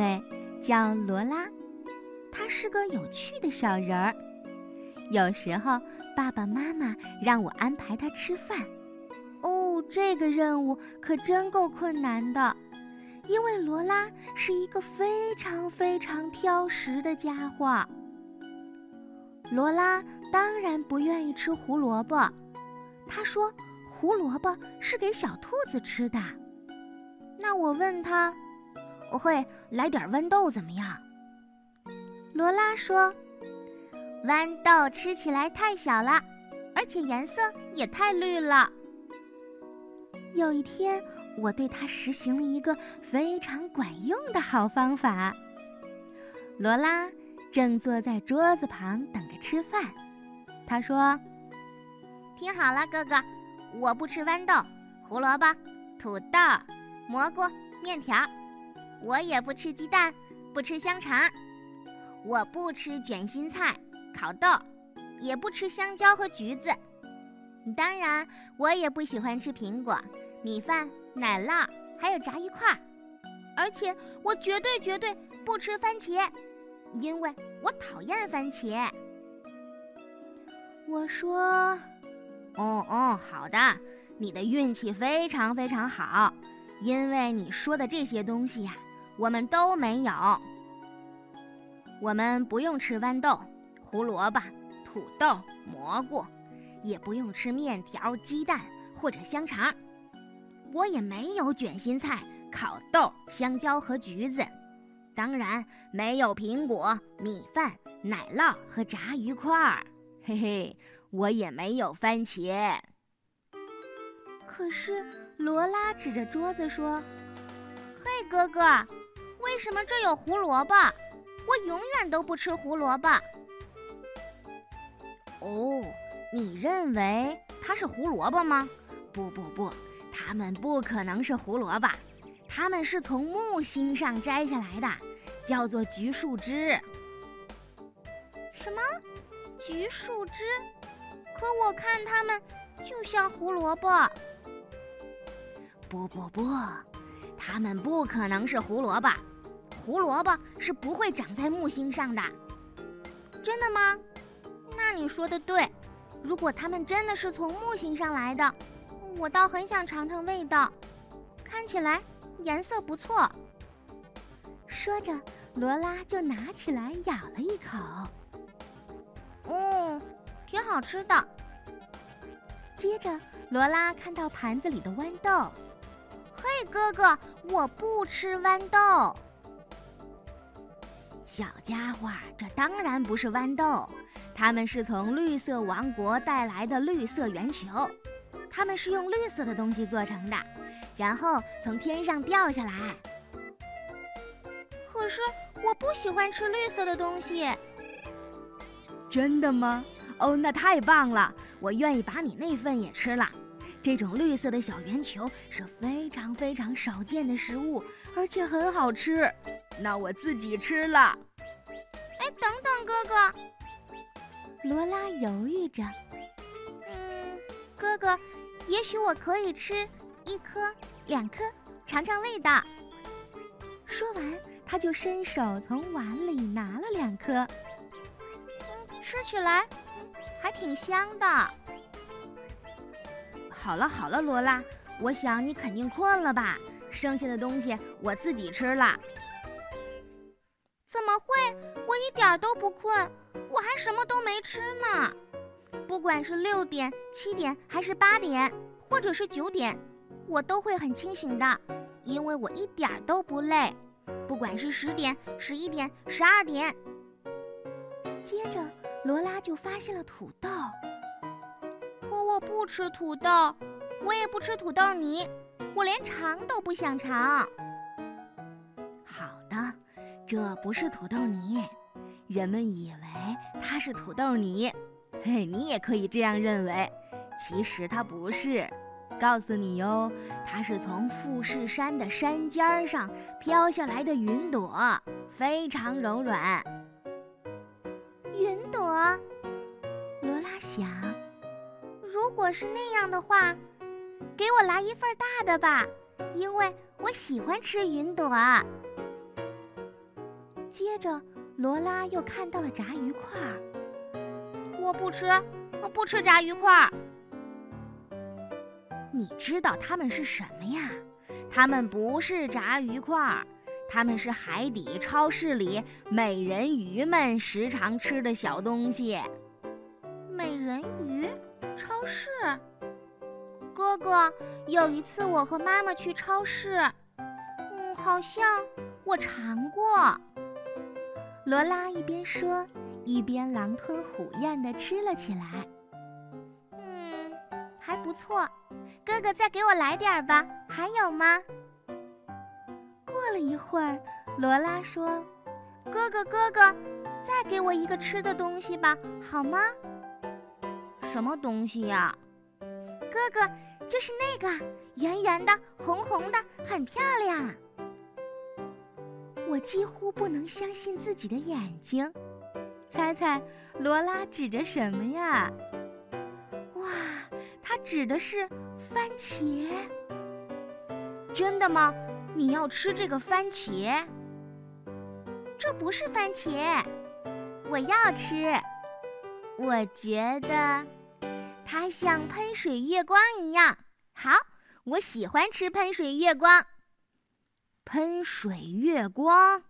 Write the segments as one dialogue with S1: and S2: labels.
S1: 妹叫罗拉，她是个有趣的小人儿。有时候爸爸妈妈让我安排她吃饭，哦，这个任务可真够困难的，因为罗拉是一个非常非常挑食的家伙。罗拉当然不愿意吃胡萝卜，她说胡萝卜是给小兔子吃的。那我问她，我会来点豌豆怎么样？罗拉说。豌豆吃起来太小了，而且颜色也太绿了。有一天，我对他实行了一个非常管用的好方法。罗拉正坐在桌子旁等着吃饭，他说：“听好了，哥哥，我不吃豌豆、胡萝卜、土豆、蘑菇、面条，我也不吃鸡蛋，不吃香肠，我不吃卷心菜。”烤豆，也不吃香蕉和橘子，当然我也不喜欢吃苹果、米饭、奶酪，还有炸鱼块，而且我绝对绝对不吃番茄，因为我讨厌番茄。我说：“哦哦，好的，你的运气非常非常好，因为你说的这些东西呀，我们都没有。我们不用吃豌豆。”胡萝卜、土豆、蘑菇，也不用吃面条、鸡蛋或者香肠。我也没有卷心菜、烤豆、香蕉和橘子，当然没有苹果、米饭、奶酪和炸鱼块儿。嘿嘿，我也没有番茄。可是罗拉指着桌子说：“嘿，哥哥，为什么这有胡萝卜？我永远都不吃胡萝卜。”哦，你认为它是胡萝卜吗？不不不，它们不可能是胡萝卜，它们是从木星上摘下来的，叫做橘树枝。什么？橘树枝？可我看它们就像胡萝卜。不不不，它们不可能是胡萝卜，胡萝卜是不会长在木星上的。真的吗？那你说的对，如果它们真的是从木星上来的，我倒很想尝尝味道。看起来颜色不错。说着，罗拉就拿起来咬了一口。嗯，挺好吃的。接着，罗拉看到盘子里的豌豆。嘿，哥哥，我不吃豌豆。小家伙，这当然不是豌豆。它们是从绿色王国带来的绿色圆球，它们是用绿色的东西做成的，然后从天上掉下来。可是我不喜欢吃绿色的东西。真的吗？哦，那太棒了！我愿意把你那份也吃了。这种绿色的小圆球是非常非常少见的食物，而且很好吃。那我自己吃了。哎，等等，哥哥。罗拉犹豫着，嗯，哥哥，也许我可以吃一颗、两颗，尝尝味道。说完，他就伸手从碗里拿了两颗，嗯，吃起来还挺香的。好了好了，罗拉，我想你肯定困了吧？剩下的东西我自己吃了。怎么会？我一点都不困。我还什么都没吃呢，不管是六点、七点还是八点，或者是九点，我都会很清醒的，因为我一点都不累。不管是十点、十一点、十二点。接着，罗拉就发现了土豆。可我不吃土豆，我也不吃土豆泥，我连尝都不想尝。好的，这不是土豆泥。人们以为它是土豆泥，嘿，你也可以这样认为。其实它不是，告诉你哟，它是从富士山的山尖上飘下来的云朵，非常柔软。云朵，罗拉想，如果是那样的话，给我来一份大的吧，因为我喜欢吃云朵。接着，罗拉又看到了炸鱼块儿。
S2: 我不吃，我不吃炸鱼块儿。
S1: 你知道它们是什么呀？它们不是炸鱼块儿，它们是海底超市里美人鱼们时常吃的小东西。
S2: 美人鱼超市？哥哥，有一次我和妈妈去超市，嗯，好像我尝过。
S1: 罗拉一边说，一边狼吞虎咽地吃了起来。
S2: 嗯，还不错。哥哥，再给我来点儿吧。还有吗？
S1: 过了一会儿，罗拉说：“
S2: 哥哥，哥哥，再给我一个吃的东西吧，好吗？”
S1: 什么东西呀？
S2: 哥哥，就是那个圆圆的、红红的，很漂亮。
S1: 我几乎不能相信自己的眼睛。猜猜，罗拉指着什么呀？哇，她指的是番茄。真的吗？你要吃这个番茄？
S2: 这不是番茄，我要吃。我觉得它像喷水月光一样好，我喜欢吃喷水月光。
S1: 喷水月光，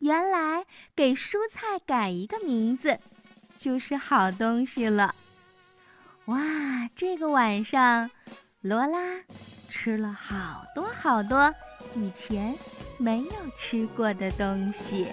S1: 原来给蔬菜改一个名字就是好东西了。哇，这个晚上，罗拉吃了好多好多以前没有吃过的东西。